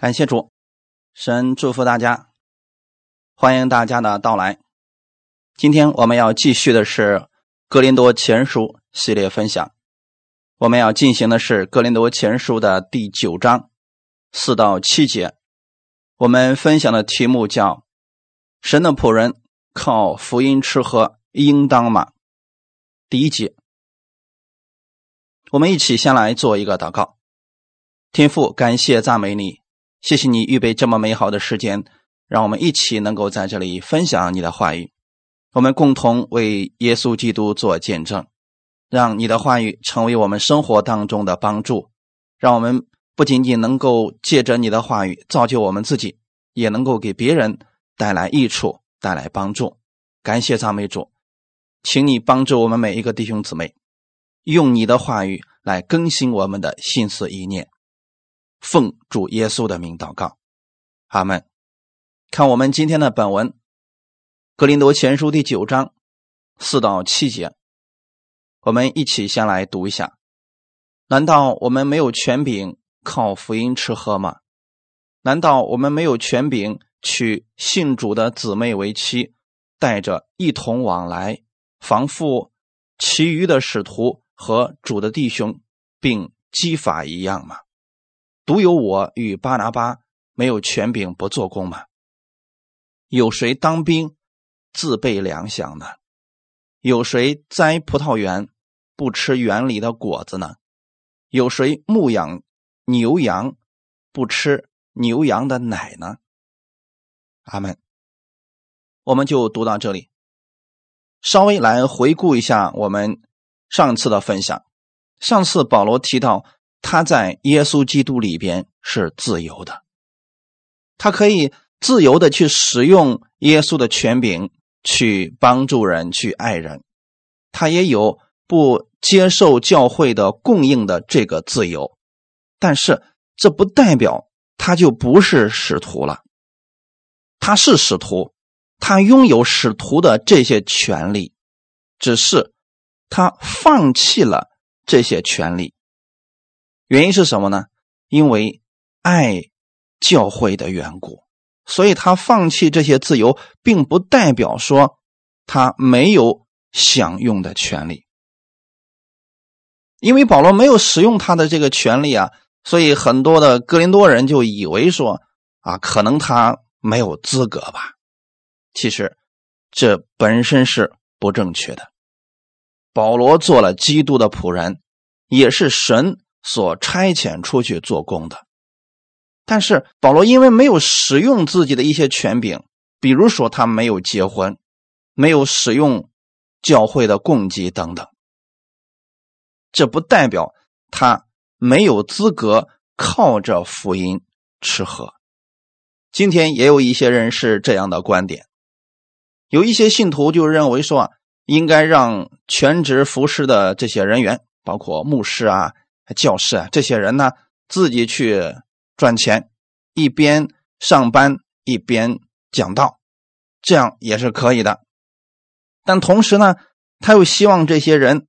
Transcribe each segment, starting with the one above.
感谢主，神祝福大家，欢迎大家的到来。今天我们要继续的是《格林多前书》系列分享，我们要进行的是《格林多前书》的第九章四到七节。我们分享的题目叫“神的仆人靠福音吃喝，应当吗？”第一节，我们一起先来做一个祷告。天父，感谢赞美你。谢谢你预备这么美好的时间，让我们一起能够在这里分享你的话语。我们共同为耶稣基督做见证，让你的话语成为我们生活当中的帮助。让我们不仅仅能够借着你的话语造就我们自己，也能够给别人带来益处、带来帮助。感谢赞美主，请你帮助我们每一个弟兄姊妹，用你的话语来更新我们的心思意念。奉主耶稣的名祷告，阿门。看我们今天的本文，《格林多前书》第九章四到七节，我们一起先来读一下。难道我们没有权柄靠福音吃喝吗？难道我们没有权柄娶信主的姊妹为妻，带着一同往来，防复其余的使徒和主的弟兄，并激法一样吗？独有我与巴拿巴没有权柄不做工吗？有谁当兵自备粮饷呢？有谁栽葡萄园不吃园里的果子呢？有谁牧养牛羊不吃牛羊的奶呢？阿门。我们就读到这里，稍微来回顾一下我们上次的分享。上次保罗提到。他在耶稣基督里边是自由的，他可以自由的去使用耶稣的权柄去帮助人、去爱人，他也有不接受教会的供应的这个自由，但是这不代表他就不是使徒了。他是使徒，他拥有使徒的这些权利，只是他放弃了这些权利。原因是什么呢？因为爱教会的缘故，所以他放弃这些自由，并不代表说他没有享用的权利。因为保罗没有使用他的这个权利啊，所以很多的哥林多人就以为说啊，可能他没有资格吧。其实这本身是不正确的。保罗做了基督的仆人，也是神。所差遣出去做工的，但是保罗因为没有使用自己的一些权柄，比如说他没有结婚，没有使用教会的供给等等，这不代表他没有资格靠着福音吃喝。今天也有一些人是这样的观点，有一些信徒就认为说，应该让全职服侍的这些人员，包括牧师啊。教师啊，这些人呢，自己去赚钱，一边上班一边讲道，这样也是可以的。但同时呢，他又希望这些人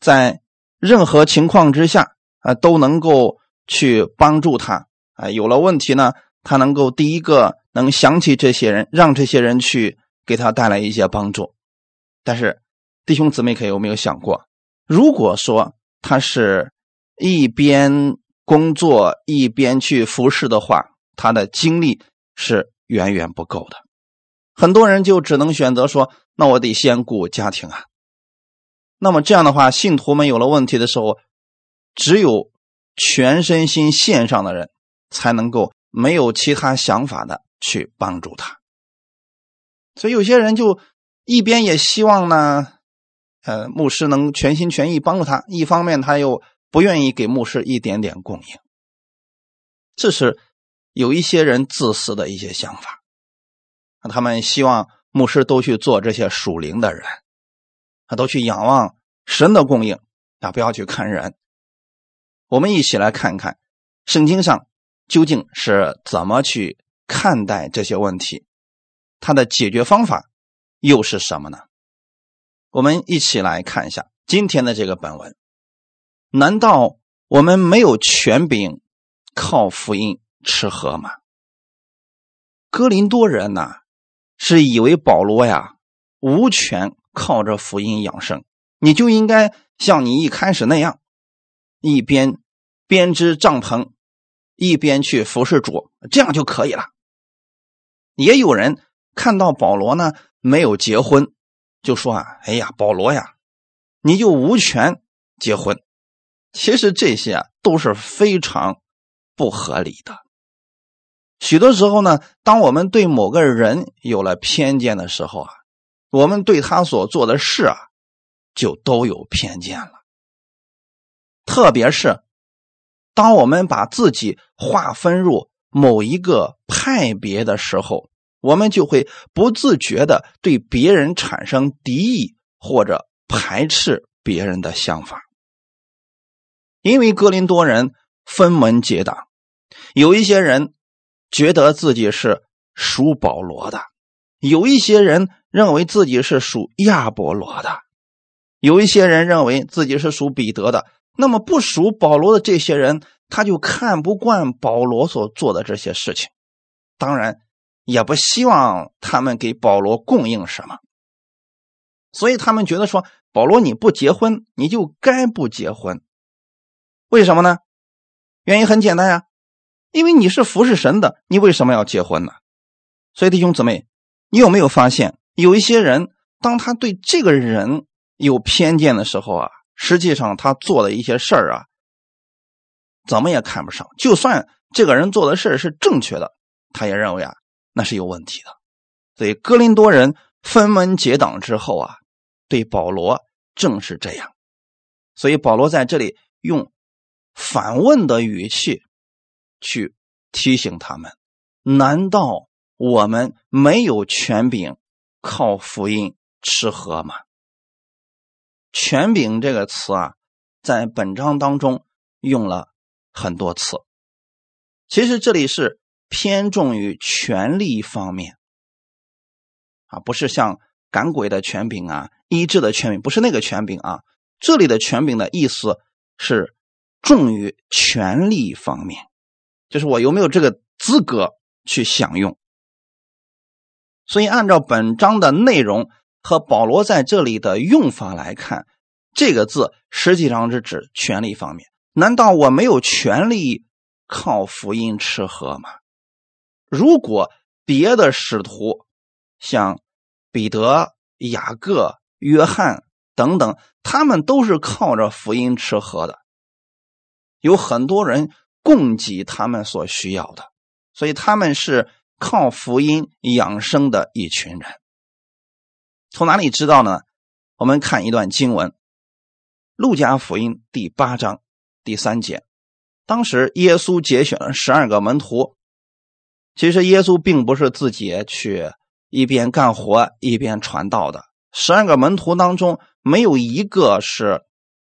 在任何情况之下啊，都能够去帮助他啊。有了问题呢，他能够第一个能想起这些人，让这些人去给他带来一些帮助。但是弟兄姊妹，可有没有想过，如果说他是？一边工作一边去服侍的话，他的精力是远远不够的。很多人就只能选择说：“那我得先顾家庭啊。”那么这样的话，信徒们有了问题的时候，只有全身心献上的人才能够没有其他想法的去帮助他。所以有些人就一边也希望呢，呃，牧师能全心全意帮助他，一方面他又。不愿意给牧师一点点供应，这是有一些人自私的一些想法。他们希望牧师都去做这些属灵的人，他都去仰望神的供应，啊，不要去看人。我们一起来看看圣经上究竟是怎么去看待这些问题，它的解决方法又是什么呢？我们一起来看一下今天的这个本文。难道我们没有权柄靠福音吃喝吗？哥林多人呢，是以为保罗呀无权靠着福音养生，你就应该像你一开始那样，一边编织帐篷，一边去服侍主，这样就可以了。也有人看到保罗呢没有结婚，就说啊，哎呀，保罗呀，你就无权结婚。其实这些啊都是非常不合理的。许多时候呢，当我们对某个人有了偏见的时候啊，我们对他所做的事啊，就都有偏见了。特别是当我们把自己划分入某一个派别的时候，我们就会不自觉的对别人产生敌意或者排斥别人的想法。因为格林多人分门结党，有一些人觉得自己是属保罗的，有一些人认为自己是属亚伯罗的，有一些人认为自己是属彼得的。那么不属保罗的这些人，他就看不惯保罗所做的这些事情，当然也不希望他们给保罗供应什么，所以他们觉得说保罗你不结婚，你就该不结婚。为什么呢？原因很简单呀，因为你是服侍神的，你为什么要结婚呢？所以弟兄姊妹，你有没有发现，有一些人，当他对这个人有偏见的时候啊，实际上他做的一些事儿啊，怎么也看不上。就算这个人做的事儿是正确的，他也认为啊，那是有问题的。所以哥林多人分门结党之后啊，对保罗正是这样。所以保罗在这里用。反问的语气，去提醒他们：难道我们没有权柄靠福音吃喝吗？权柄这个词啊，在本章当中用了很多次。其实这里是偏重于权力方面啊，不是像赶鬼的权柄啊、医治的权柄，不是那个权柄啊。这里的权柄的意思是。重于权力方面，就是我有没有这个资格去享用。所以，按照本章的内容和保罗在这里的用法来看，这个字实际上是指权力方面。难道我没有权利靠福音吃喝吗？如果别的使徒，像彼得、雅各、约翰等等，他们都是靠着福音吃喝的。有很多人供给他们所需要的，所以他们是靠福音养生的一群人。从哪里知道呢？我们看一段经文，《路加福音》第八章第三节。当时耶稣节选了十二个门徒，其实耶稣并不是自己去一边干活一边传道的。十二个门徒当中，没有一个是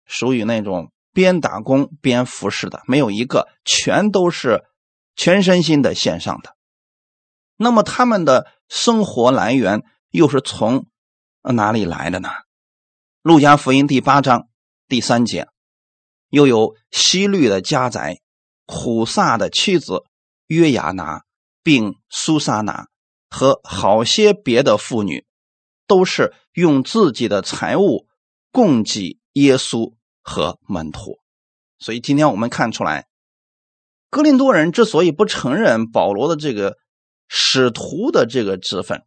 属于那种。边打工边服侍的没有一个，全都是全身心的献上的。那么他们的生活来源又是从哪里来的呢？路加福音第八章第三节，又有西律的家宅、苦萨的妻子约雅拿，并苏萨拿和好些别的妇女，都是用自己的财物供给耶稣。和门徒，所以今天我们看出来，哥林多人之所以不承认保罗的这个使徒的这个职分，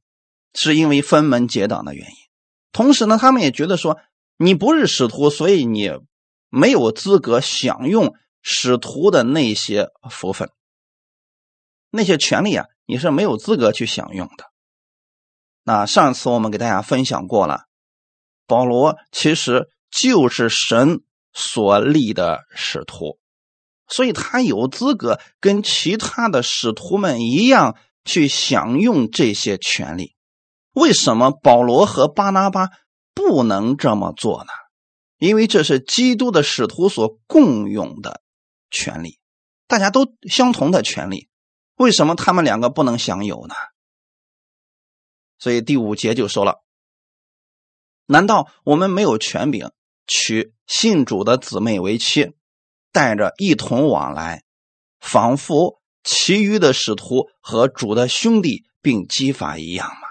是因为分门结党的原因。同时呢，他们也觉得说，你不是使徒，所以你没有资格享用使徒的那些福分、那些权利啊，你是没有资格去享用的。那上次我们给大家分享过了，保罗其实就是神。所立的使徒，所以他有资格跟其他的使徒们一样去享用这些权利。为什么保罗和巴拿巴不能这么做呢？因为这是基督的使徒所共用的权利，大家都相同的权利，为什么他们两个不能享有呢？所以第五节就说了：难道我们没有权柄？娶信主的姊妹为妻，带着一同往来，仿佛其余的使徒和主的兄弟并基法一样吗？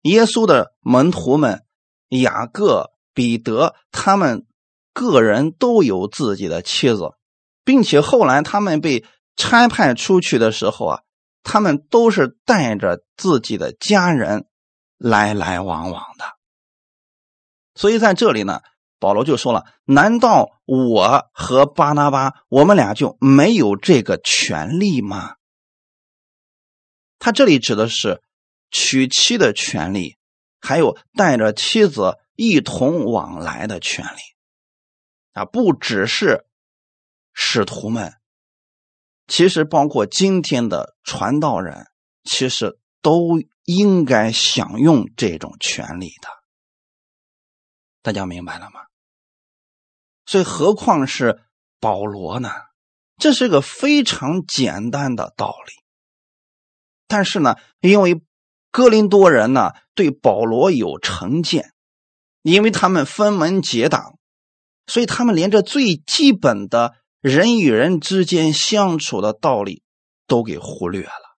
耶稣的门徒们，雅各、彼得，他们个人都有自己的妻子，并且后来他们被差派出去的时候啊，他们都是带着自己的家人来来往往的。所以在这里呢，保罗就说了：“难道我和巴拿巴，我们俩就没有这个权利吗？”他这里指的是。娶妻的权利，还有带着妻子一同往来的权利，啊，不只是使徒们，其实包括今天的传道人，其实都应该享用这种权利的。大家明白了吗？所以，何况是保罗呢？这是个非常简单的道理，但是呢，因为。哥林多人呢，对保罗有成见，因为他们分门结党，所以他们连这最基本的人与人之间相处的道理都给忽略了。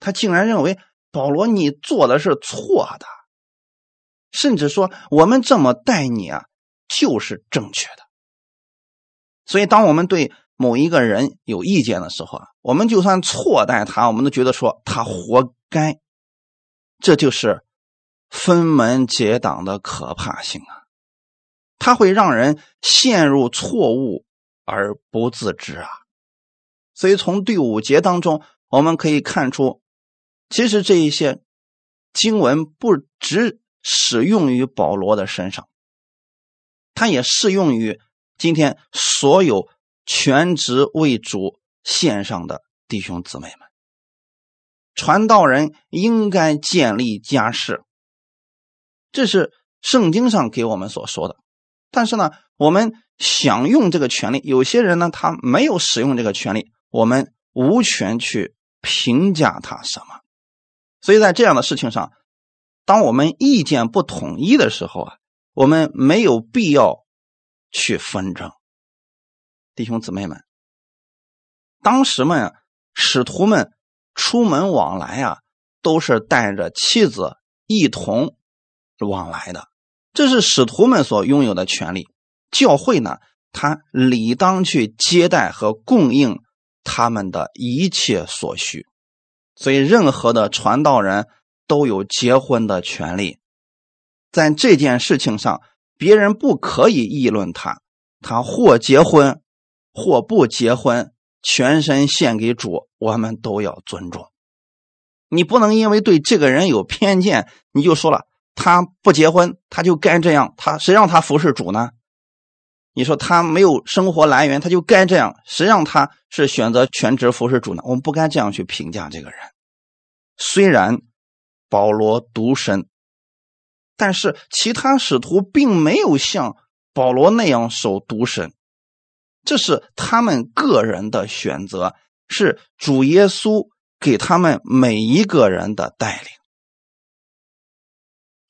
他竟然认为保罗你做的是错的，甚至说我们这么待你啊就是正确的。所以，当我们对某一个人有意见的时候啊，我们就算错待他，我们都觉得说他活。该，这就是分门结党的可怕性啊！它会让人陷入错误而不自知啊！所以从第五节当中，我们可以看出，其实这一些经文不只适用于保罗的身上，它也适用于今天所有全职为主献上的弟兄姊妹们。传道人应该建立家室，这是圣经上给我们所说的。但是呢，我们想用这个权利，有些人呢，他没有使用这个权利，我们无权去评价他什么。所以在这样的事情上，当我们意见不统一的时候啊，我们没有必要去纷争。弟兄姊妹们，当时们使徒们。出门往来啊，都是带着妻子一同往来的，这是使徒们所拥有的权利。教会呢，他理当去接待和供应他们的一切所需。所以，任何的传道人都有结婚的权利。在这件事情上，别人不可以议论他，他或结婚，或不结婚。全身献给主，我们都要尊重。你不能因为对这个人有偏见，你就说了他不结婚，他就该这样。他谁让他服侍主呢？你说他没有生活来源，他就该这样。谁让他是选择全职服侍主呢？我们不该这样去评价这个人。虽然保罗独身，但是其他使徒并没有像保罗那样守独身。这是他们个人的选择，是主耶稣给他们每一个人的带领。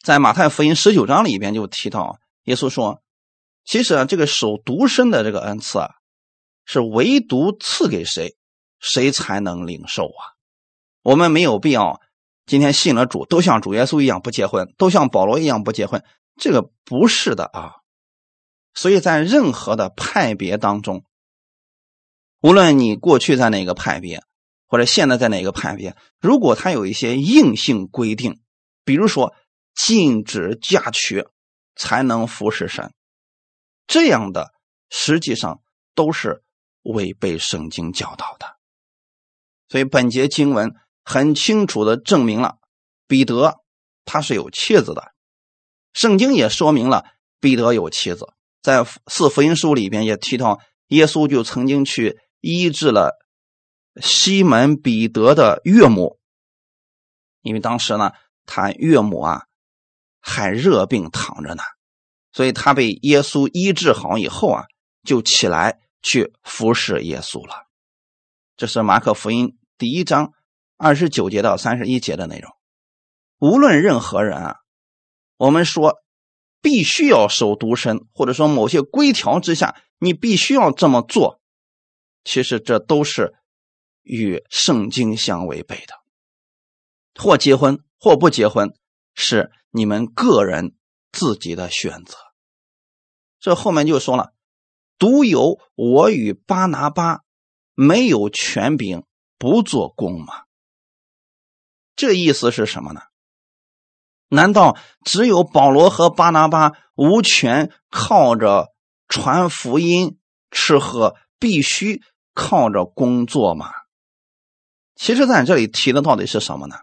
在马太福音十九章里边就提到，耶稣说：“其实啊，这个守独身的这个恩赐啊，是唯独赐给谁，谁才能领受啊。我们没有必要今天信了主，都像主耶稣一样不结婚，都像保罗一样不结婚，这个不是的啊。”所以在任何的派别当中，无论你过去在哪个派别，或者现在在哪个派别，如果他有一些硬性规定，比如说禁止嫁娶才能服侍神，这样的实际上都是违背圣经教导的。所以本节经文很清楚的证明了彼得他是有妻子的，圣经也说明了彼得有妻子。在四福音书里边也提到，耶稣就曾经去医治了西门彼得的岳母，因为当时呢，他岳母啊还热病躺着呢，所以他被耶稣医治好以后啊，就起来去服侍耶稣了。这是马可福音第一章二十九节到三十一节的内容。无论任何人啊，我们说。必须要守独身，或者说某些规条之下，你必须要这么做。其实这都是与圣经相违背的。或结婚，或不结婚，是你们个人自己的选择。这后面就说了，独有我与巴拿巴没有权柄，不做工嘛？这意思是什么呢？难道只有保罗和巴拿巴无权靠着传福音吃喝，必须靠着工作吗？其实，在这里提的到底是什么呢？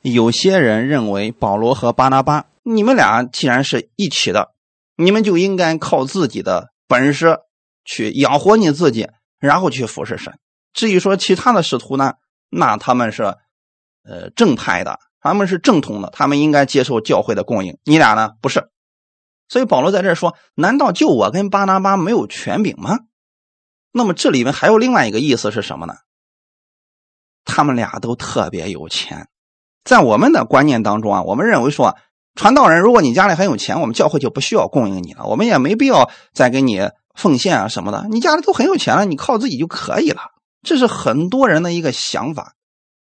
有些人认为保罗和巴拿巴，你们俩既然是一起的，你们就应该靠自己的本事去养活你自己，然后去服侍神。至于说其他的使徒呢，那他们是呃正派的。他们是正统的，他们应该接受教会的供应。你俩呢？不是。所以保罗在这说：“难道就我跟巴拿巴没有权柄吗？”那么这里面还有另外一个意思是什么呢？他们俩都特别有钱。在我们的观念当中啊，我们认为说，传道人如果你家里很有钱，我们教会就不需要供应你了，我们也没必要再给你奉献啊什么的。你家里都很有钱了，你靠自己就可以了。这是很多人的一个想法。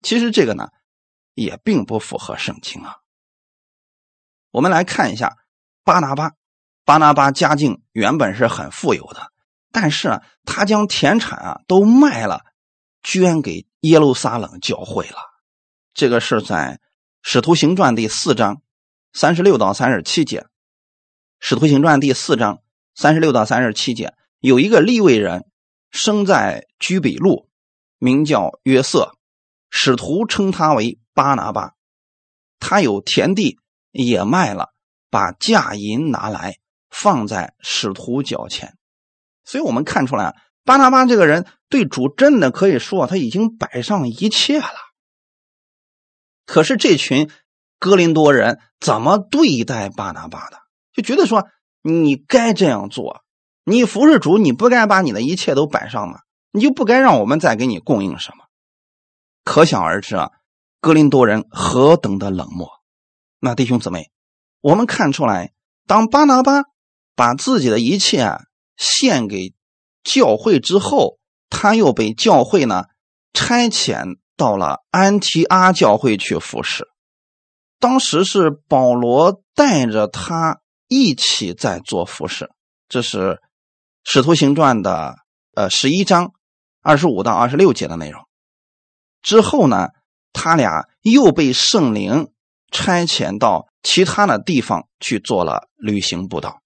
其实这个呢。也并不符合圣经啊。我们来看一下巴拿巴，巴拿巴家境原本是很富有的，但是啊他将田产啊都卖了，捐给耶路撒冷教会了。这个是在《使徒行传》第四章三十六到三十七节，《使徒行传》第四章三十六到三十七节，有一个利未人生在居比路，名叫约瑟，使徒称他为。巴拿巴，他有田地也卖了，把价银拿来放在使徒脚前，所以我们看出来，巴拿巴这个人对主真的可以说他已经摆上一切了。可是这群哥林多人怎么对待巴拿巴的？就觉得说你该这样做，你服侍主，你不该把你的一切都摆上吗？你就不该让我们再给你供应什么？可想而知啊。格林多人何等的冷漠！那弟兄姊妹，我们看出来，当巴拿巴把自己的一切献给教会之后，他又被教会呢差遣到了安提阿教会去服侍。当时是保罗带着他一起在做服侍，这是《使徒行传》的呃十一章二十五到二十六节的内容。之后呢？他俩又被圣灵差遣到其他的地方去做了旅行布道。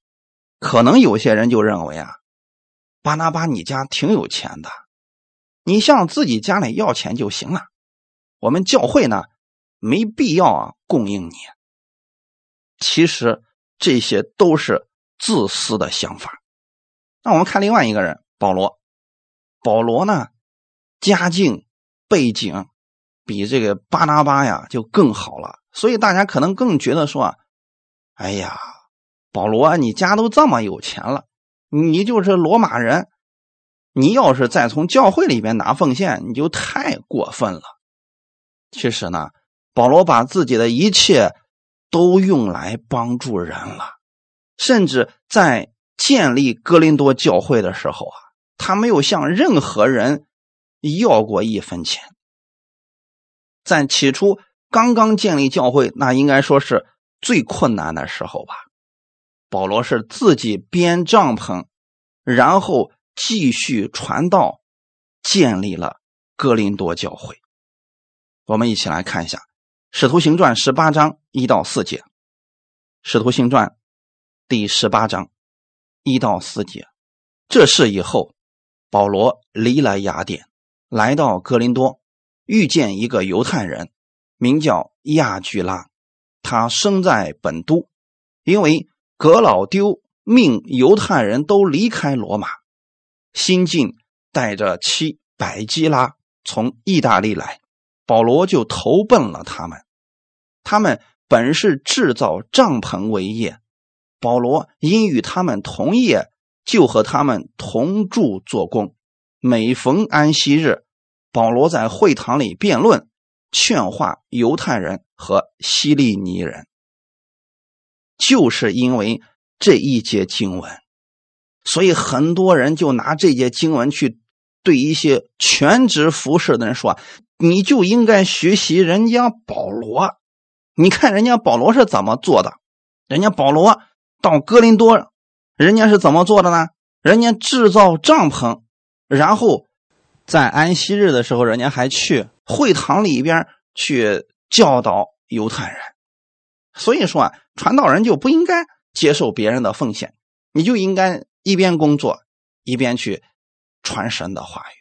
可能有些人就认为啊，巴拿巴你家挺有钱的，你向自己家里要钱就行了。我们教会呢，没必要啊供应你。其实这些都是自私的想法。那我们看另外一个人保罗，保罗呢，家境背景。比这个巴拿巴呀就更好了，所以大家可能更觉得说：“哎呀，保罗，你家都这么有钱了，你就是罗马人，你要是再从教会里边拿奉献，你就太过分了。”其实呢，保罗把自己的一切都用来帮助人了，甚至在建立哥林多教会的时候啊，他没有向任何人要过一分钱。在起初刚刚建立教会，那应该说是最困难的时候吧。保罗是自己编帐篷，然后继续传道，建立了哥林多教会。我们一起来看一下《使徒行传》十八章一到四节，《使徒行传》第十八章一到四节。这事以后，保罗离了雅典，来到哥林多。遇见一个犹太人，名叫亚居拉，他生在本都，因为格老丢命犹太人都离开罗马，新晋带着妻百基拉从意大利来，保罗就投奔了他们。他们本是制造帐篷为业，保罗因与他们同业，就和他们同住做工，每逢安息日。保罗在会堂里辩论，劝化犹太人和希利尼人，就是因为这一节经文，所以很多人就拿这节经文去对一些全职服侍的人说：“你就应该学习人家保罗，你看人家保罗是怎么做的？人家保罗到哥林多，人家是怎么做的呢？人家制造帐篷，然后在安息日的时候，人家还去会堂里边去教导犹太人。所以说啊，传道人就不应该接受别人的奉献，你就应该一边工作一边去。”传神的话语，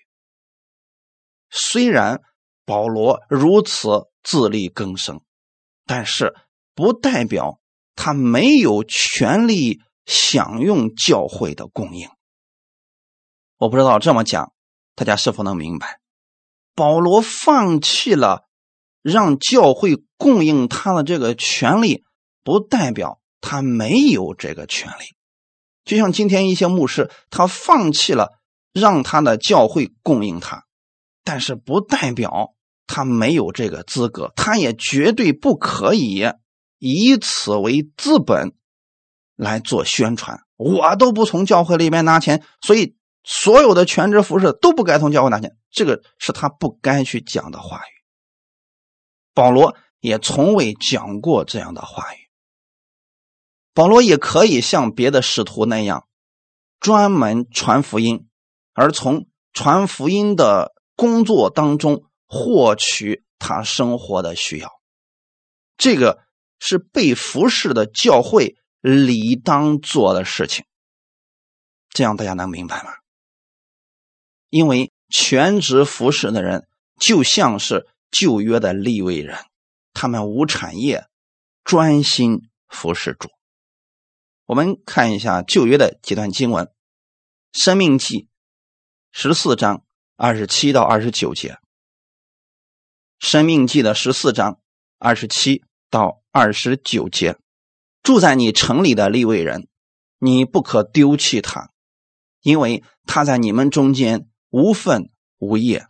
虽然保罗如此自力更生，但是不代表他没有权利享用教会的供应。我不知道这么讲，大家是否能明白？保罗放弃了让教会供应他的这个权利，不代表他没有这个权利。就像今天一些牧师，他放弃了。让他的教会供应他，但是不代表他没有这个资格，他也绝对不可以以此为资本来做宣传。我都不从教会里面拿钱，所以所有的全职服饰都不该从教会拿钱，这个是他不该去讲的话语。保罗也从未讲过这样的话语。保罗也可以像别的使徒那样，专门传福音。而从传福音的工作当中获取他生活的需要，这个是被服侍的教会理当做的事情。这样大家能明白吗？因为全职服侍的人就像是旧约的立位人，他们无产业，专心服侍主。我们看一下旧约的几段经文，《生命记》。十四章二十七到二十九节，《生命记》的十四章二十七到二十九节，住在你城里的利未人，你不可丢弃他，因为他在你们中间无份无业。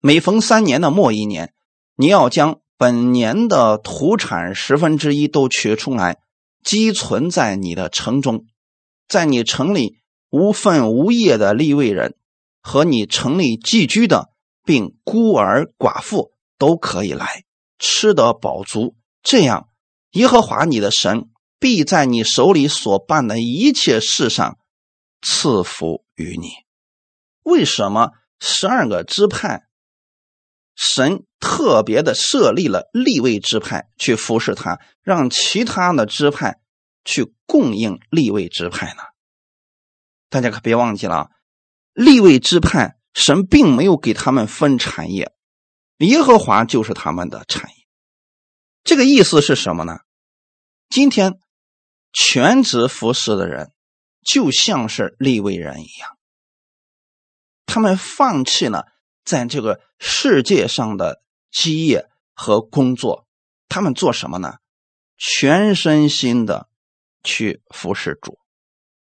每逢三年的末一年，你要将本年的土产十分之一都取出来，积存在你的城中，在你城里无份无业的立位人。和你城里寄居的，并孤儿寡妇都可以来吃得饱足。这样，耶和华你的神必在你手里所办的一切事上赐福于你。为什么十二个支派，神特别的设立了立位支派去服侍他，让其他的支派去供应立位支派呢？大家可别忘记了。立位支派，神并没有给他们分产业，耶和华就是他们的产业。这个意思是什么呢？今天全职服侍的人，就像是立位人一样，他们放弃了在这个世界上的基业和工作，他们做什么呢？全身心的去服侍主。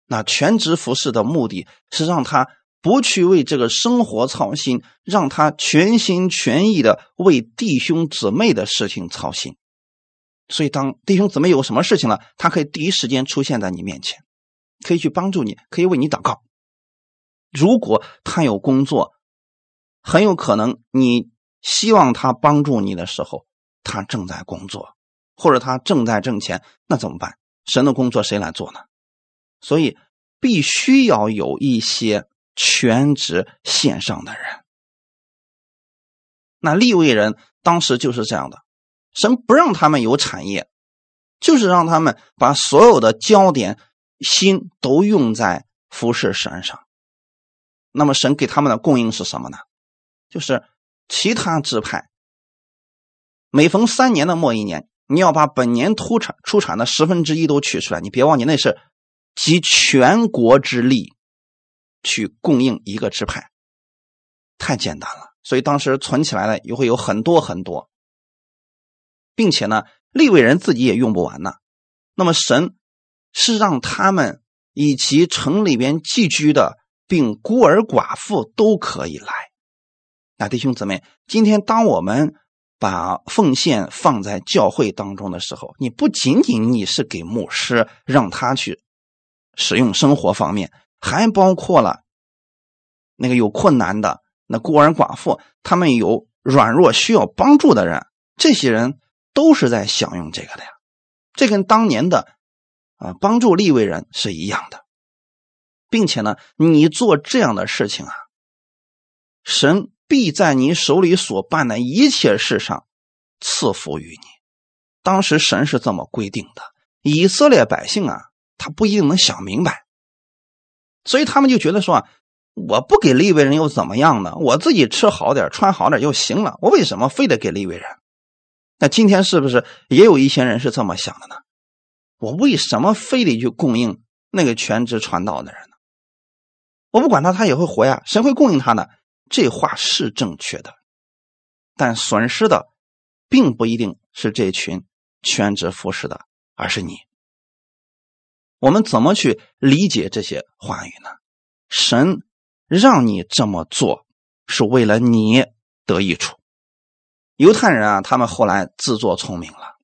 那全职服侍的目的是让他。不去为这个生活操心，让他全心全意的为弟兄姊妹的事情操心。所以，当弟兄姊妹有什么事情了，他可以第一时间出现在你面前，可以去帮助你，可以为你祷告。如果他有工作，很有可能你希望他帮助你的时候，他正在工作，或者他正在挣钱，那怎么办？神的工作谁来做呢？所以，必须要有一些。全职线上的人，那立位人当时就是这样的，神不让他们有产业，就是让他们把所有的焦点心都用在服侍神上。那么神给他们的供应是什么呢？就是其他支派，每逢三年的末一年，你要把本年出产出产的十分之一都取出来，你别忘记那是集全国之力。去供应一个支派，太简单了。所以当时存起来的也会有很多很多，并且呢，立位人自己也用不完呢。那么神是让他们以及城里边寄居的，并孤儿寡妇都可以来。那弟兄姊妹，今天当我们把奉献放在教会当中的时候，你不仅仅你是给牧师让他去使用生活方面。还包括了那个有困难的，那孤儿寡妇，他们有软弱需要帮助的人，这些人都是在享用这个的呀。这跟当年的啊帮助立位人是一样的，并且呢，你做这样的事情啊，神必在你手里所办的一切事上赐福于你。当时神是这么规定的，以色列百姓啊，他不一定能想明白，所以他们就觉得说啊。我不给利未人又怎么样呢？我自己吃好点、穿好点就行了。我为什么非得给利未人？那今天是不是也有一些人是这么想的呢？我为什么非得去供应那个全职传道的人？我不管他，他也会活呀，谁会供应他呢？这话是正确的，但损失的并不一定是这群全职服侍的，而是你。我们怎么去理解这些话语呢？神。让你这么做是为了你得益处。犹太人啊，他们后来自作聪明了，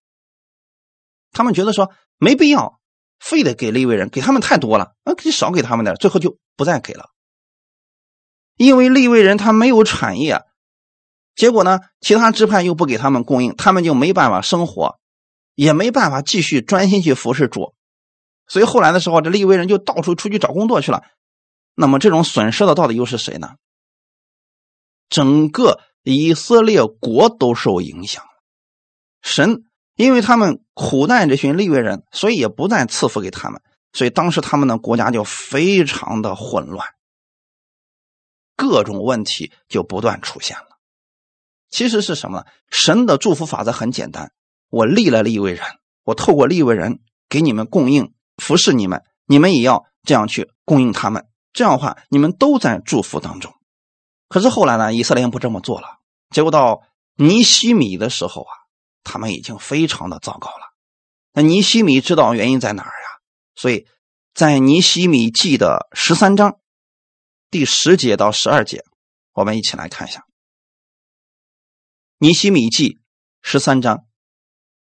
他们觉得说没必要，非得给利未人，给他们太多了，那可以少给他们点，最后就不再给了。因为利未人他没有产业，结果呢，其他支派又不给他们供应，他们就没办法生活，也没办法继续专心去服侍主，所以后来的时候，这利未人就到处出去找工作去了。那么这种损失的到底又是谁呢？整个以色列国都受影响了。神因为他们苦难这群利未人，所以也不再赐福给他们，所以当时他们的国家就非常的混乱，各种问题就不断出现了。其实是什么呢？神的祝福法则很简单：我立了利未人，我透过利未人给你们供应服侍你们，你们也要这样去供应他们。这样的话，你们都在祝福当中。可是后来呢，以色列人不这么做了。结果到尼西米的时候啊，他们已经非常的糟糕了。那尼西米知道原因在哪儿呀？所以在尼西米记的十三章第十节到十二节，我们一起来看一下。尼西米记十三章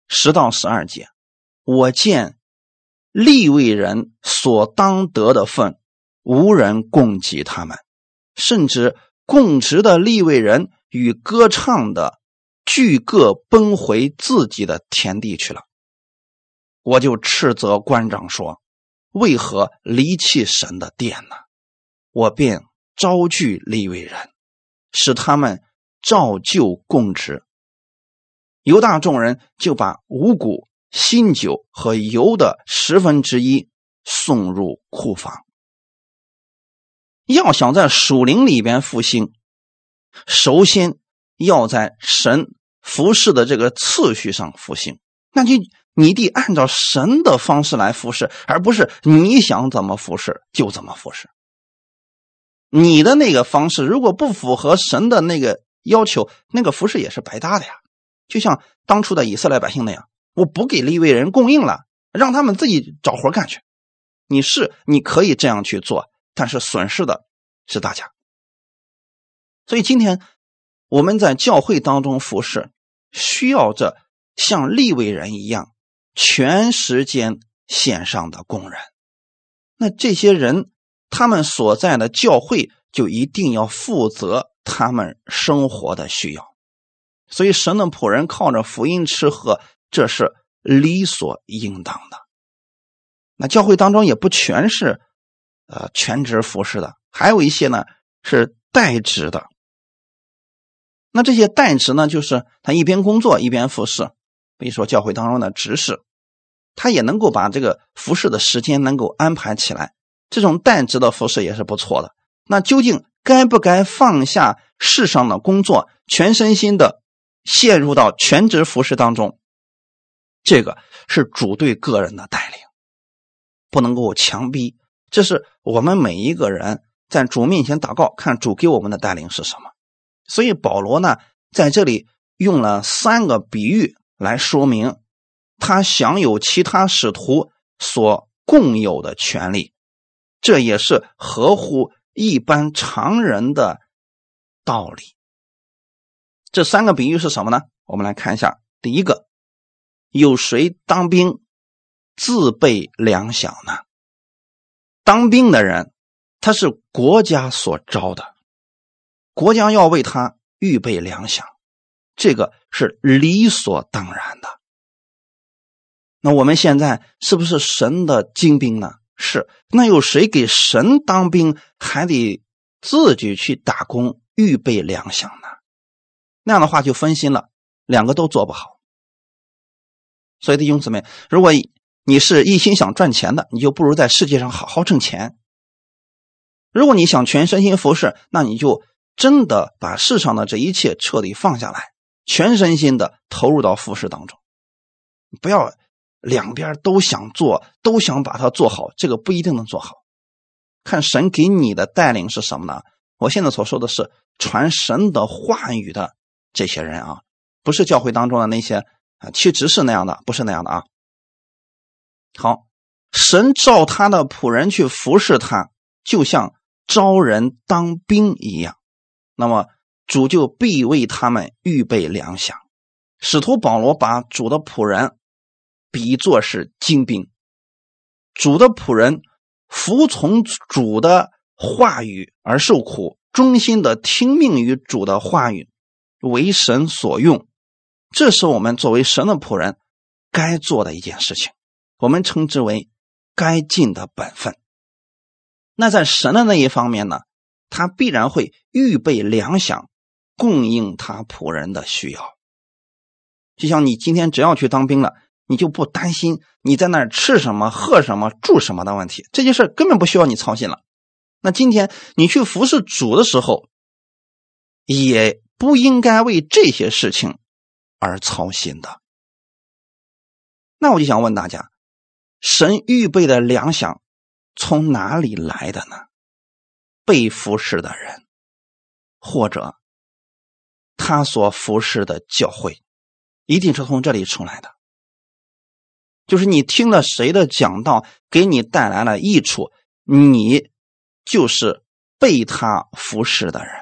十到十二节，我见利未人所当得的份。无人供给他们，甚至供职的立位人与歌唱的，俱各奔回自己的田地去了。我就斥责官长说：“为何离弃神的殿呢？”我便招聚立位人，使他们照旧供职。犹大众人就把五谷、新酒和油的十分之一送入库房。要想在属灵里边复兴，首先要在神服侍的这个次序上复兴。那就你得按照神的方式来服侍，而不是你想怎么服侍就怎么服侍。你的那个方式如果不符合神的那个要求，那个服侍也是白搭的呀。就像当初的以色列百姓那样，我不给利未人供应了，让他们自己找活干去。你是你可以这样去做。但是损失的是大家，所以今天我们在教会当中服侍，需要着像立伟人一样全时间线上的工人。那这些人，他们所在的教会就一定要负责他们生活的需要。所以神的仆人靠着福音吃喝，这是理所应当的。那教会当中也不全是。呃，全职服侍的，还有一些呢是代职的。那这些代职呢，就是他一边工作一边服侍，比如说教会当中的执事，他也能够把这个服侍的时间能够安排起来。这种代职的服侍也是不错的。那究竟该不该放下世上的工作，全身心的陷入到全职服侍当中？这个是主对个人的带领，不能够强逼。这是我们每一个人在主面前祷告，看主给我们的带领是什么。所以保罗呢，在这里用了三个比喻来说明他享有其他使徒所共有的权利，这也是合乎一般常人的道理。这三个比喻是什么呢？我们来看一下。第一个，有谁当兵自备粮饷呢？当兵的人，他是国家所招的，国家要为他预备粮饷，这个是理所当然的。那我们现在是不是神的精兵呢？是。那有谁给神当兵，还得自己去打工预备粮饷呢？那样的话就分心了，两个都做不好。所以弟兄姊妹，如果你是一心想赚钱的，你就不如在世界上好好挣钱。如果你想全身心服侍，那你就真的把世上的这一切彻底放下来，全身心的投入到服侍当中，不要。两边都想做，都想把它做好，这个不一定能做好。看神给你的带领是什么呢？我现在所说的是传神的话语的这些人啊，不是教会当中的那些啊，其实是那样的，不是那样的啊。好，神召他的仆人去服侍他，就像招人当兵一样。那么主就必为他们预备粮饷。使徒保罗把主的仆人。比作是精兵，主的仆人服从主的话语而受苦，忠心的听命于主的话语，为神所用。这是我们作为神的仆人该做的一件事情，我们称之为该尽的本分。那在神的那一方面呢，他必然会预备粮饷，供应他仆人的需要。就像你今天只要去当兵了。你就不担心你在那儿吃什么、喝什么、住什么的问题，这件事根本不需要你操心了。那今天你去服侍主的时候，也不应该为这些事情而操心的。那我就想问大家，神预备的粮饷从哪里来的呢？被服侍的人，或者他所服侍的教会，一定是从这里出来的。就是你听了谁的讲道，给你带来了益处，你就是被他服侍的人，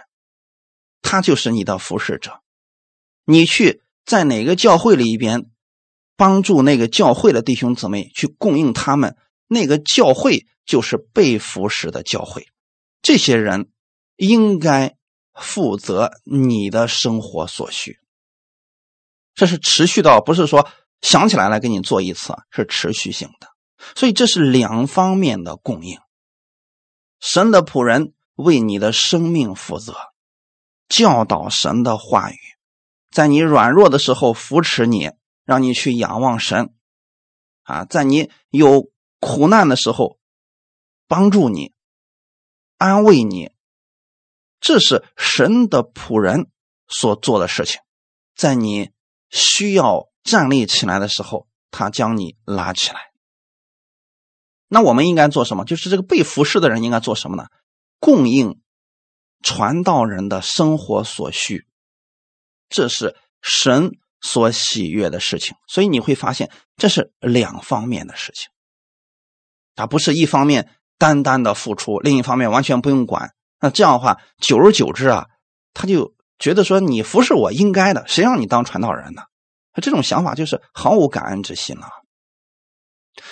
他就是你的服侍者。你去在哪个教会里边帮助那个教会的弟兄姊妹去供应他们，那个教会就是被服侍的教会。这些人应该负责你的生活所需，这是持续到不是说。想起来了，给你做一次是持续性的，所以这是两方面的供应。神的仆人为你的生命负责，教导神的话语，在你软弱的时候扶持你，让你去仰望神。啊，在你有苦难的时候帮助你、安慰你，这是神的仆人所做的事情。在你需要。站立起来的时候，他将你拉起来。那我们应该做什么？就是这个被服侍的人应该做什么呢？供应传道人的生活所需，这是神所喜悦的事情。所以你会发现，这是两方面的事情，它不是一方面单单的付出，另一方面完全不用管。那这样的话，久而久之啊，他就觉得说你服侍我应该的，谁让你当传道人呢？他这种想法就是毫无感恩之心了，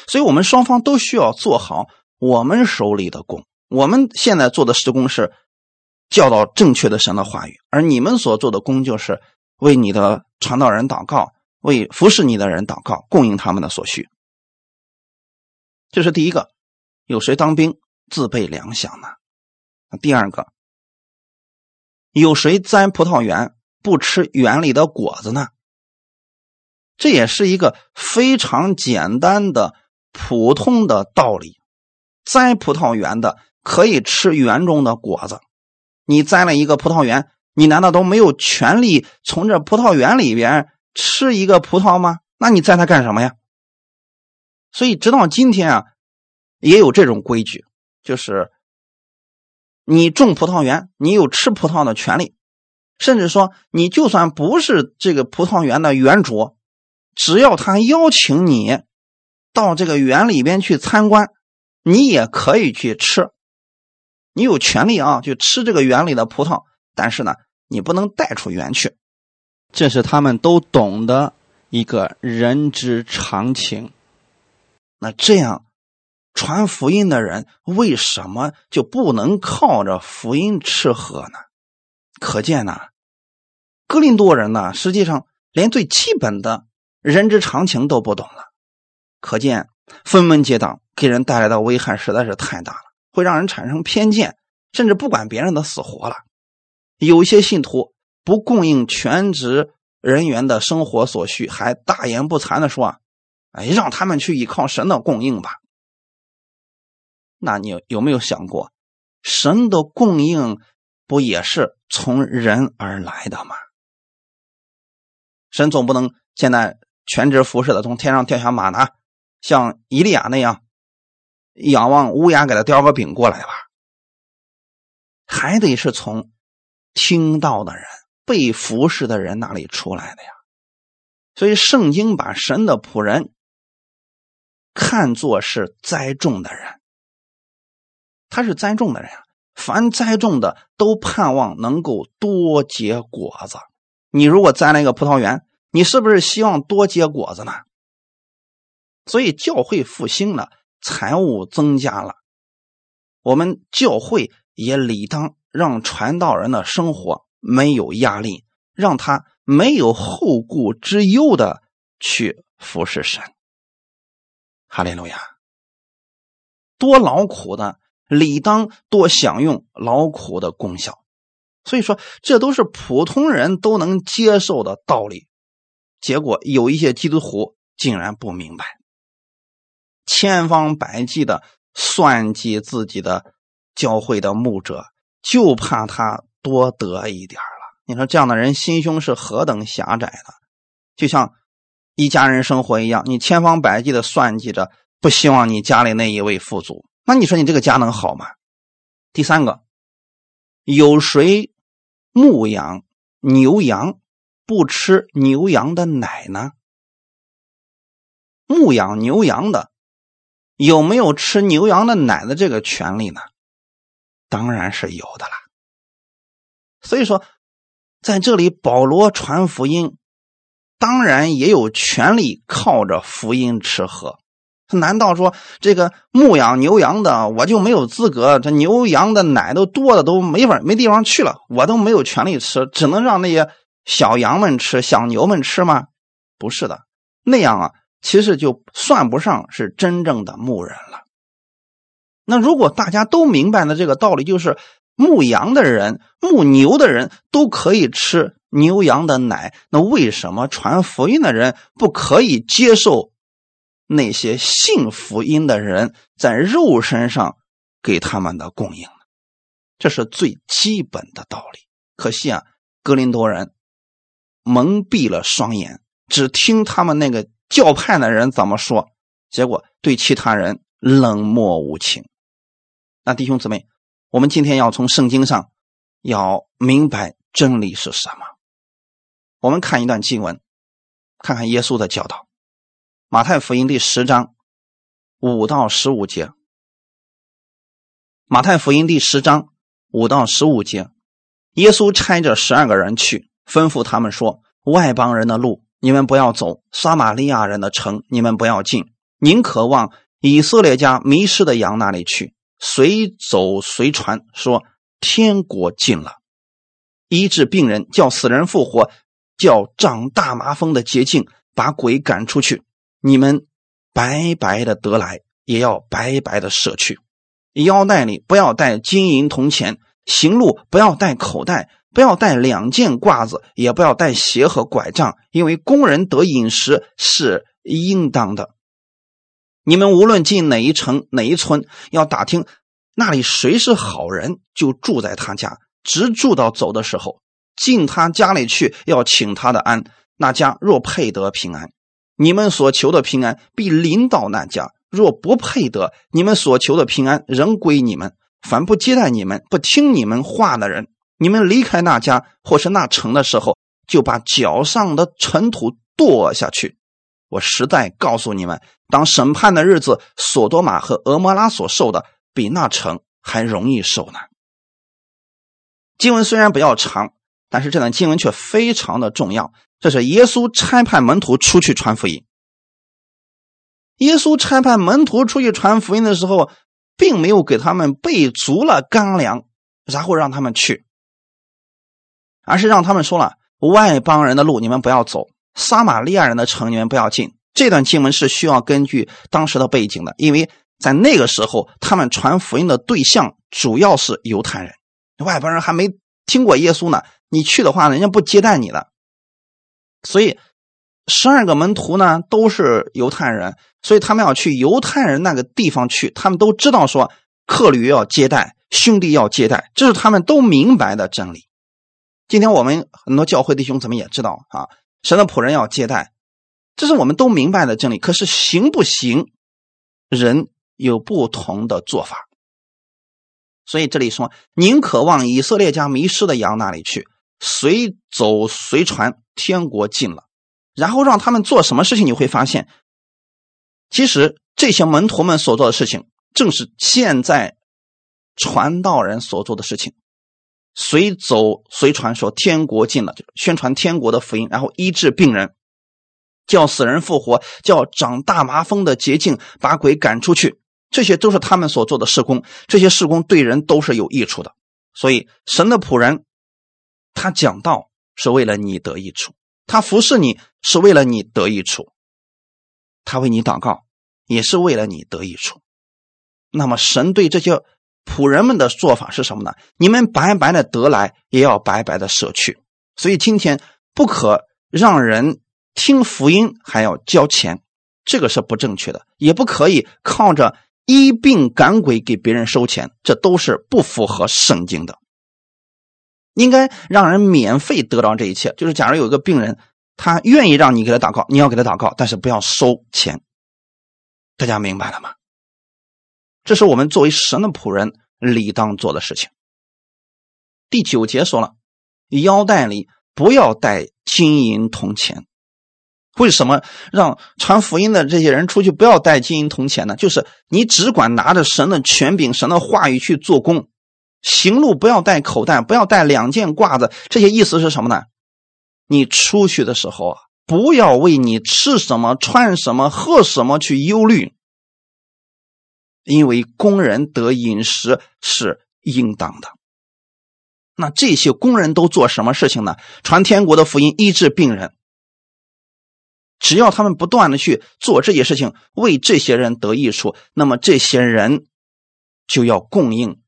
所以我们双方都需要做好我们手里的工。我们现在做的施工是教导正确的神的话语，而你们所做的工就是为你的传道人祷告，为服侍你的人祷告，供应他们的所需。这是第一个，有谁当兵自备粮饷呢？第二个，有谁栽葡萄园不吃园里的果子呢？这也是一个非常简单的、普通的道理。栽葡萄园的可以吃园中的果子。你栽了一个葡萄园，你难道都没有权利从这葡萄园里边吃一个葡萄吗？那你栽它干什么呀？所以，直到今天啊，也有这种规矩，就是你种葡萄园，你有吃葡萄的权利。甚至说，你就算不是这个葡萄园的园主。只要他邀请你到这个园里边去参观，你也可以去吃，你有权利啊，去吃这个园里的葡萄。但是呢，你不能带出园去，这是他们都懂的一个人之常情。那这样传福音的人为什么就不能靠着福音吃喝呢？可见呐，格林多人呢，实际上连最基本的人之常情都不懂了。可见分门结党给人带来的危害实在是太大了，会让人产生偏见，甚至不管别人的死活了。有些信徒不供应全职人员的生活所需，还大言不惭的说：“啊哎，让他们去依靠神的供应吧。”那你有没有想过，神的供应不也是从人而来的吗？神总不能现在全职服侍的从天上掉下马拿，像伊利亚那样仰望乌鸦给他叼个饼过来吧？还得是从听到的人、被服侍的人那里出来的呀。所以圣经把神的仆人看作是栽种的人。他是栽种的人啊，凡栽种的都盼望能够多结果子。你如果栽了一个葡萄园，你是不是希望多结果子呢？所以教会复兴了，财务增加了，我们教会也理当让传道人的生活没有压力，让他没有后顾之忧的去服侍神。哈利路亚，多劳苦的。理当多享用劳苦的功效，所以说这都是普通人都能接受的道理。结果有一些基督徒竟然不明白，千方百计的算计自己的教会的牧者，就怕他多得一点了。你说这样的人心胸是何等狭窄的？就像一家人生活一样，你千方百计的算计着，不希望你家里那一位富足。那你说你这个家能好吗？第三个，有谁牧养牛羊不吃牛羊的奶呢？牧养牛羊的有没有吃牛羊的奶的这个权利呢？当然是有的啦。所以说，在这里保罗传福音，当然也有权利靠着福音吃喝。难道说这个牧养牛羊的我就没有资格？这牛羊的奶都多的都没法没地方去了，我都没有权利吃，只能让那些小羊们吃、小牛们吃吗？不是的，那样啊，其实就算不上是真正的牧人了。那如果大家都明白了这个道理，就是牧羊的人、牧牛的人都可以吃牛羊的奶，那为什么传福音的人不可以接受？那些信福音的人在肉身上给他们的供应，这是最基本的道理。可惜啊，格林多人蒙蔽了双眼，只听他们那个教派的人怎么说，结果对其他人冷漠无情。那弟兄姊妹，我们今天要从圣经上要明白真理是什么。我们看一段经文，看看耶稣的教导。马太福音第十章五到十五节。马太福音第十章五到十五节，耶稣差着十二个人去，吩咐他们说：“外邦人的路你们不要走，撒玛利亚人的城你们不要进，宁可往以色列家迷失的羊那里去。随走随传，说天国近了，医治病人，叫死人复活，叫长大麻风的捷径，把鬼赶出去。”你们白白的得来，也要白白的舍去。腰带里不要带金银铜钱，行路不要带口袋，不要带两件褂子，也不要带鞋和拐杖，因为工人得饮食是应当的。你们无论进哪一城哪一村，要打听那里谁是好人，就住在他家，直住到走的时候，进他家里去，要请他的安。那家若配得平安。你们所求的平安必临到那家，若不配得，你们所求的平安仍归你们。凡不接待你们、不听你们话的人，你们离开那家或是那城的时候，就把脚上的尘土跺下去。我实在告诉你们，当审判的日子，索多玛和俄摩拉所受的，比那城还容易受呢。经文虽然比较长，但是这段经文却非常的重要。这是耶稣差派门徒出去传福音。耶稣差派门徒出去传福音的时候，并没有给他们备足了干粮，然后让他们去。而是让他们说了：外邦人的路你们不要走，撒玛利亚人的城你们不要进。这段经文是需要根据当时的背景的，因为在那个时候，他们传福音的对象主要是犹太人，外邦人还没听过耶稣呢。你去的话，人家不接待你的。所以，十二个门徒呢都是犹太人，所以他们要去犹太人那个地方去。他们都知道说，客旅要接待，兄弟要接待，这是他们都明白的真理。今天我们很多教会弟兄怎么也知道啊，神的仆人要接待。这是我们都明白的真理，可是行不行，人有不同的做法。所以这里说，宁可往以色列家迷失的羊那里去，随走随传，天国近了。然后让他们做什么事情，你会发现，其实这些门徒们所做的事情，正是现在传道人所做的事情。随走随传，说天国近了，就宣传天国的福音，然后医治病人。叫死人复活，叫长大麻风的捷径，把鬼赶出去，这些都是他们所做的事工。这些事工对人都是有益处的。所以，神的仆人，他讲道是为了你得益处，他服侍你是为了你得益处，他为你祷告也是为了你得益处。那么，神对这些仆人们的做法是什么呢？你们白白的得来，也要白白的舍去。所以，今天不可让人。听福音还要交钱，这个是不正确的，也不可以靠着医病赶鬼给别人收钱，这都是不符合圣经的。应该让人免费得到这一切。就是假如有一个病人，他愿意让你给他祷告，你要给他祷告，但是不要收钱。大家明白了吗？这是我们作为神的仆人理当做的事情。第九节说了，腰带里不要带金银铜钱。为什么让传福音的这些人出去不要带金银铜钱呢？就是你只管拿着神的权柄、神的话语去做工，行路不要带口袋，不要带两件褂子。这些意思是什么呢？你出去的时候啊，不要为你吃什么、穿什么、喝什么去忧虑，因为工人得饮食是应当的。那这些工人都做什么事情呢？传天国的福音，医治病人。只要他们不断的去做这些事情，为这些人得益处，那么这些人就要供应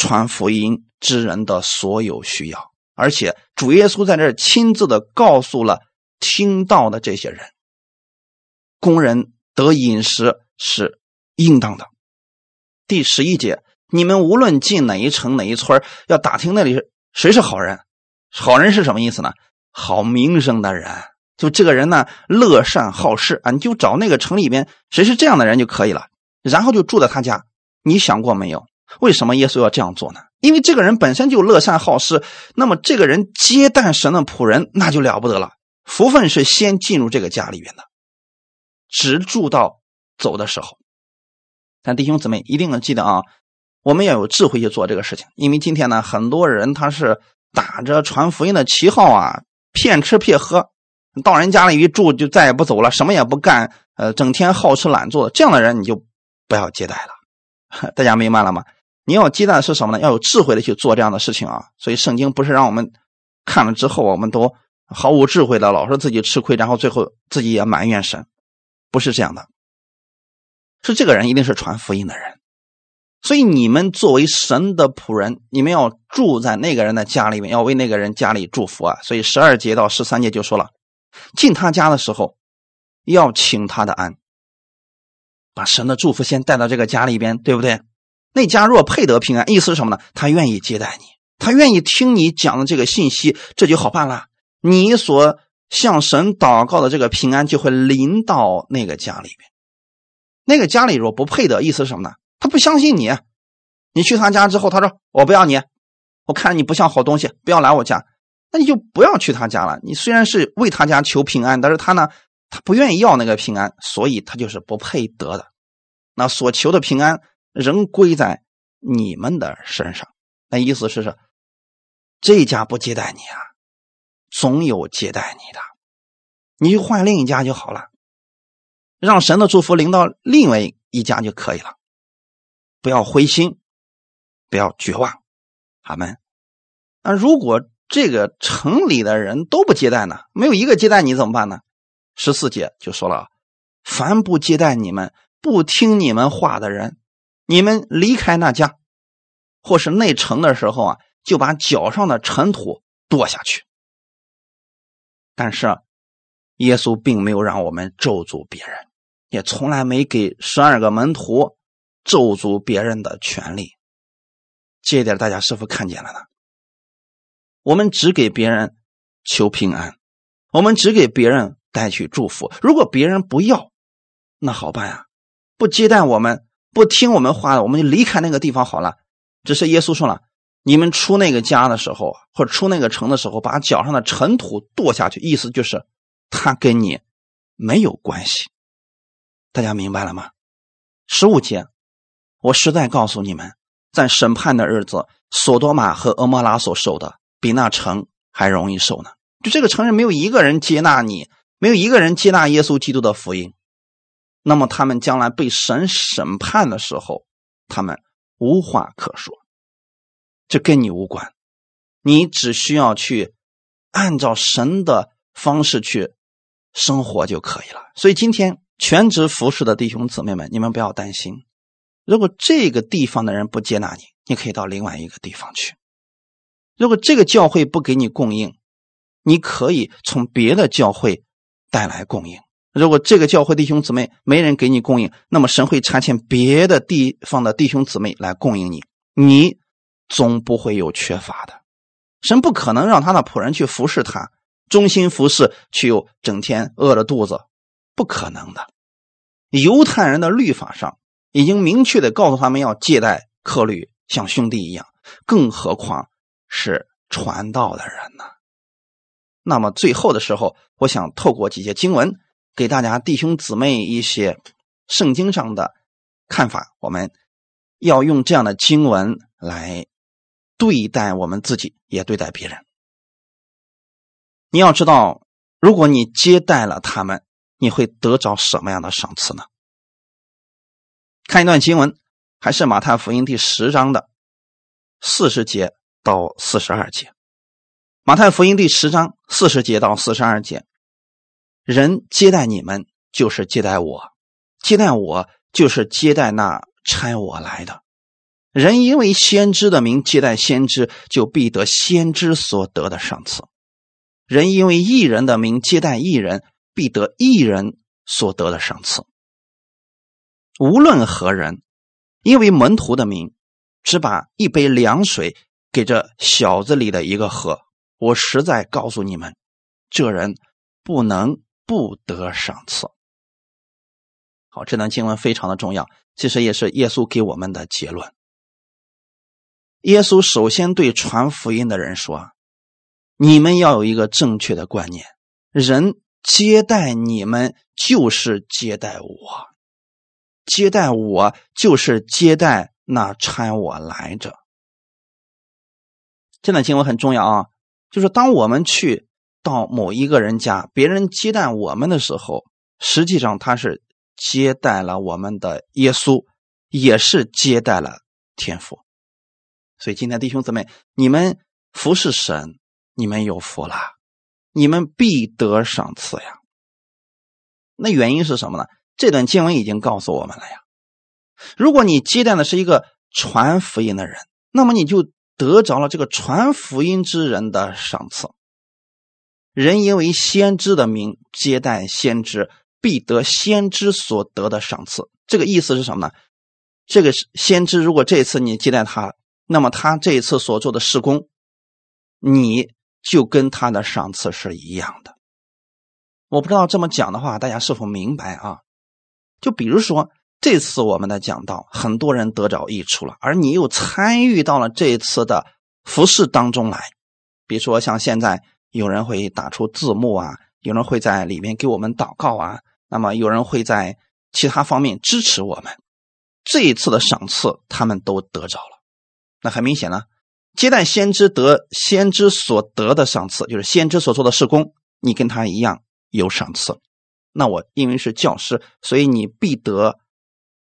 传福音之人的所有需要。而且主耶稣在这亲自的告诉了听到的这些人，工人得饮食是应当的。第十一节，你们无论进哪一城哪一村，要打听那里谁是好人。好人是什么意思呢？好名声的人。就这个人呢，乐善好施啊，你就找那个城里边谁是这样的人就可以了，然后就住在他家。你想过没有，为什么耶稣要这样做呢？因为这个人本身就乐善好施，那么这个人接待神的仆人那就了不得了，福分是先进入这个家里边的，直住到走的时候。但弟兄姊妹一定要记得啊，我们要有智慧去做这个事情，因为今天呢，很多人他是打着传福音的旗号啊，骗吃骗喝。到人家里一住就再也不走了，什么也不干，呃，整天好吃懒做，这样的人你就不要接待了。大家明白了吗？你要鸡蛋是什么呢？要有智慧的去做这样的事情啊。所以圣经不是让我们看了之后我们都毫无智慧的，老是自己吃亏，然后最后自己也埋怨神，不是这样的。是这个人一定是传福音的人，所以你们作为神的仆人，你们要住在那个人的家里面，要为那个人家里祝福啊。所以十二节到十三节就说了。进他家的时候，要请他的安，把神的祝福先带到这个家里边，对不对？那家若配得平安，意思是什么呢？他愿意接待你，他愿意听你讲的这个信息，这就好办了。你所向神祷告的这个平安就会临到那个家里边。那个家里若不配得，意思是什么呢？他不相信你。你去他家之后，他说：“我不要你，我看你不像好东西，不要来我家。”那你就不要去他家了。你虽然是为他家求平安，但是他呢，他不愿意要那个平安，所以他就是不配得的。那所求的平安仍归在你们的身上。那意思是说，这家不接待你啊，总有接待你的，你就换另一家就好了，让神的祝福临到另外一家就可以了。不要灰心，不要绝望，阿门。那如果。这个城里的人都不接待呢，没有一个接待你怎么办呢？十四节就说了，凡不接待你们、不听你们话的人，你们离开那家，或是内城的时候啊，就把脚上的尘土跺下去。但是，耶稣并没有让我们咒诅别人，也从来没给十二个门徒咒诅别人的权利。这一点大家是否看见了呢？我们只给别人求平安，我们只给别人带去祝福。如果别人不要，那好办呀，不接待我们，不听我们话的，我们就离开那个地方好了。只是耶稣说了，你们出那个家的时候，或者出那个城的时候，把脚上的尘土跺下去，意思就是他跟你没有关系。大家明白了吗？十五节，我实在告诉你们，在审判的日子，索多玛和俄摩拉所受的。比那城还容易受呢。就这个城市没有一个人接纳你，没有一个人接纳耶稣基督的福音，那么他们将来被神审判的时候，他们无话可说。这跟你无关，你只需要去按照神的方式去生活就可以了。所以今天全职服侍的弟兄姊妹们，你们不要担心。如果这个地方的人不接纳你，你可以到另外一个地方去。如果这个教会不给你供应，你可以从别的教会带来供应。如果这个教会弟兄姊妹没人给你供应，那么神会差遣别的地方的弟兄姊妹来供应你，你总不会有缺乏的。神不可能让他的仆人去服侍他，忠心服侍却又整天饿着肚子，不可能的。犹太人的律法上已经明确的告诉他们要接待客旅，像兄弟一样，更何况。是传道的人呢。那么最后的时候，我想透过几节经文，给大家弟兄姊妹一些圣经上的看法。我们要用这样的经文来对待我们自己，也对待别人。你要知道，如果你接待了他们，你会得着什么样的赏赐呢？看一段经文，还是马太福音第十章的四十节。到四十二节，马太福音第十章四十节到四十二节，人接待你们就是接待我，接待我就是接待那差我来的。人因为先知的名接待先知，就必得先知所得的赏赐；人因为异人的名接待异人，必得异人所得的赏赐。无论何人，因为门徒的名，只把一杯凉水。给这小子里的一个喝，我实在告诉你们，这人不能不得赏赐。好，这段经文非常的重要，其实也是耶稣给我们的结论。耶稣首先对传福音的人说：“你们要有一个正确的观念，人接待你们就是接待我，接待我就是接待那搀我来着。”这段经文很重要啊，就是当我们去到某一个人家，别人接待我们的时候，实际上他是接待了我们的耶稣，也是接待了天父。所以今天弟兄姊妹，你们服侍神，你们有福了，你们必得赏赐呀。那原因是什么呢？这段经文已经告诉我们了呀。如果你接待的是一个传福音的人，那么你就。得着了这个传福音之人的赏赐，人因为先知的名接待先知，必得先知所得的赏赐。这个意思是什么呢？这个先知如果这次你接待他，那么他这一次所做的事工，你就跟他的赏赐是一样的。我不知道这么讲的话，大家是否明白啊？就比如说。这次我们的讲道，很多人得着益处了，而你又参与到了这一次的服饰当中来。比如说，像现在有人会打出字幕啊，有人会在里面给我们祷告啊，那么有人会在其他方面支持我们。这一次的赏赐，他们都得着了。那很明显呢，接待先知得先知所得的赏赐，就是先知所做的事工，你跟他一样有赏赐。那我因为是教师，所以你必得。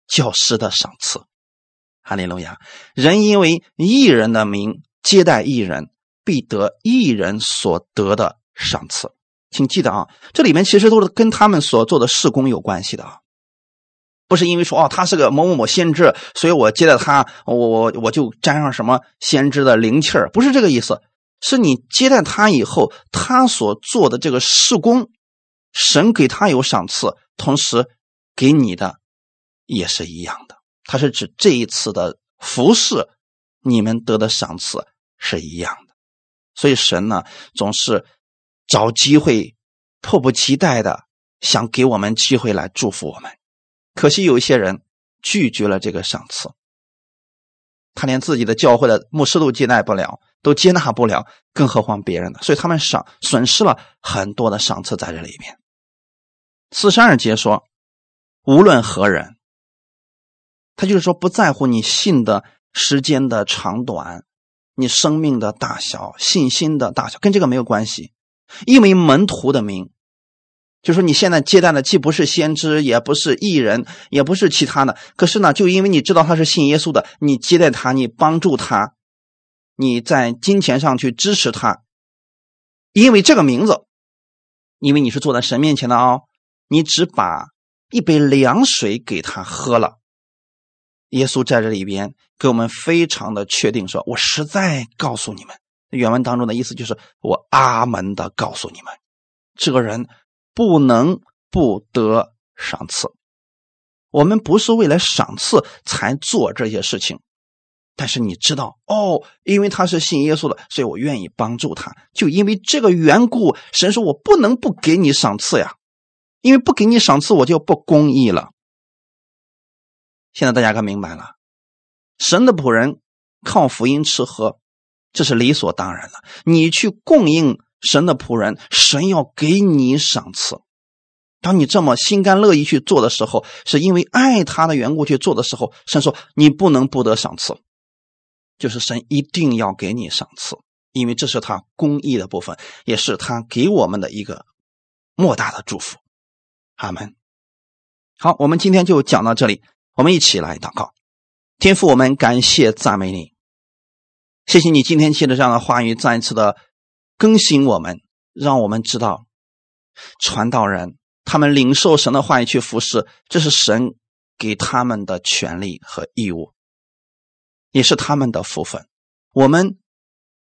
教师的赏赐，哈利路亚！人因为异人的名接待异人，必得一人所得的赏赐。请记得啊，这里面其实都是跟他们所做的事工有关系的啊，不是因为说哦他是个某某某先知，所以我接待他，我我我就沾上什么先知的灵气儿，不是这个意思。是你接待他以后，他所做的这个事工，神给他有赏赐，同时给你的也是一样的。他是指这一次的服侍，你们得的赏赐是一样的。所以神呢，总是找机会，迫不及待的想给我们机会来祝福我们。可惜有一些人拒绝了这个赏赐。他连自己的教会的牧师都接待不了，都接纳不了，更何况别人呢？所以他们赏损失了很多的赏赐在这里面。四十二节说，无论何人，他就是说不在乎你信的时间的长短，你生命的大小，信心的大小，跟这个没有关系，因为门徒的名。就说你现在接待的既不是先知，也不是艺人，也不是其他的。可是呢，就因为你知道他是信耶稣的，你接待他，你帮助他，你在金钱上去支持他，因为这个名字，因为你是坐在神面前的哦，你只把一杯凉水给他喝了。耶稣在这里边给我们非常的确定说：“我实在告诉你们，原文当中的意思就是我阿门的告诉你们，这个人。”不能不得赏赐，我们不是为了赏赐才做这些事情，但是你知道哦，因为他是信耶稣的，所以我愿意帮助他。就因为这个缘故，神说我不能不给你赏赐呀，因为不给你赏赐，我就不公义了。现在大家可明白了，神的仆人靠福音吃喝，这是理所当然的。你去供应。神的仆人，神要给你赏赐。当你这么心甘乐意去做的时候，是因为爱他的缘故去做的时候，神说你不能不得赏赐，就是神一定要给你赏赐，因为这是他公义的部分，也是他给我们的一个莫大的祝福。阿门。好，我们今天就讲到这里，我们一起来祷告。天父，我们感谢赞美你，谢谢你今天借着这样的话语再一次的。更新我们，让我们知道，传道人他们领受神的话语去服侍，这是神给他们的权利和义务，也是他们的福分。我们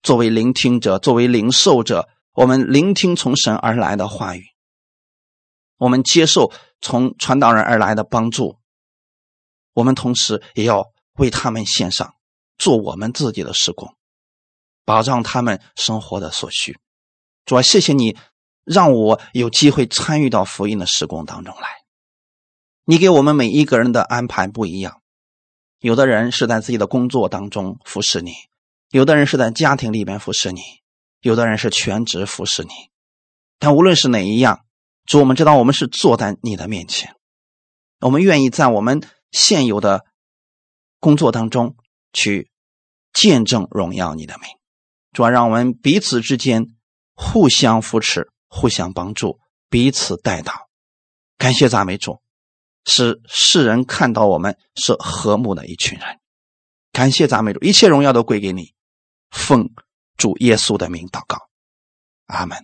作为聆听者，作为领受者，我们聆听从神而来的话语，我们接受从传道人而来的帮助，我们同时也要为他们献上，做我们自己的施工。保障他们生活的所需，主要谢谢你让我有机会参与到福音的施工当中来。你给我们每一个人的安排不一样，有的人是在自己的工作当中服侍你，有的人是在家庭里面服侍你，有的人是全职服侍你。但无论是哪一样，主我们知道我们是坐在你的面前，我们愿意在我们现有的工作当中去见证荣耀你的名。主要让我们彼此之间互相扶持、互相帮助、彼此带导。感谢赞美主，使世人看到我们是和睦的一群人。感谢赞美主，一切荣耀都归给你。奉主耶稣的名祷告，阿门。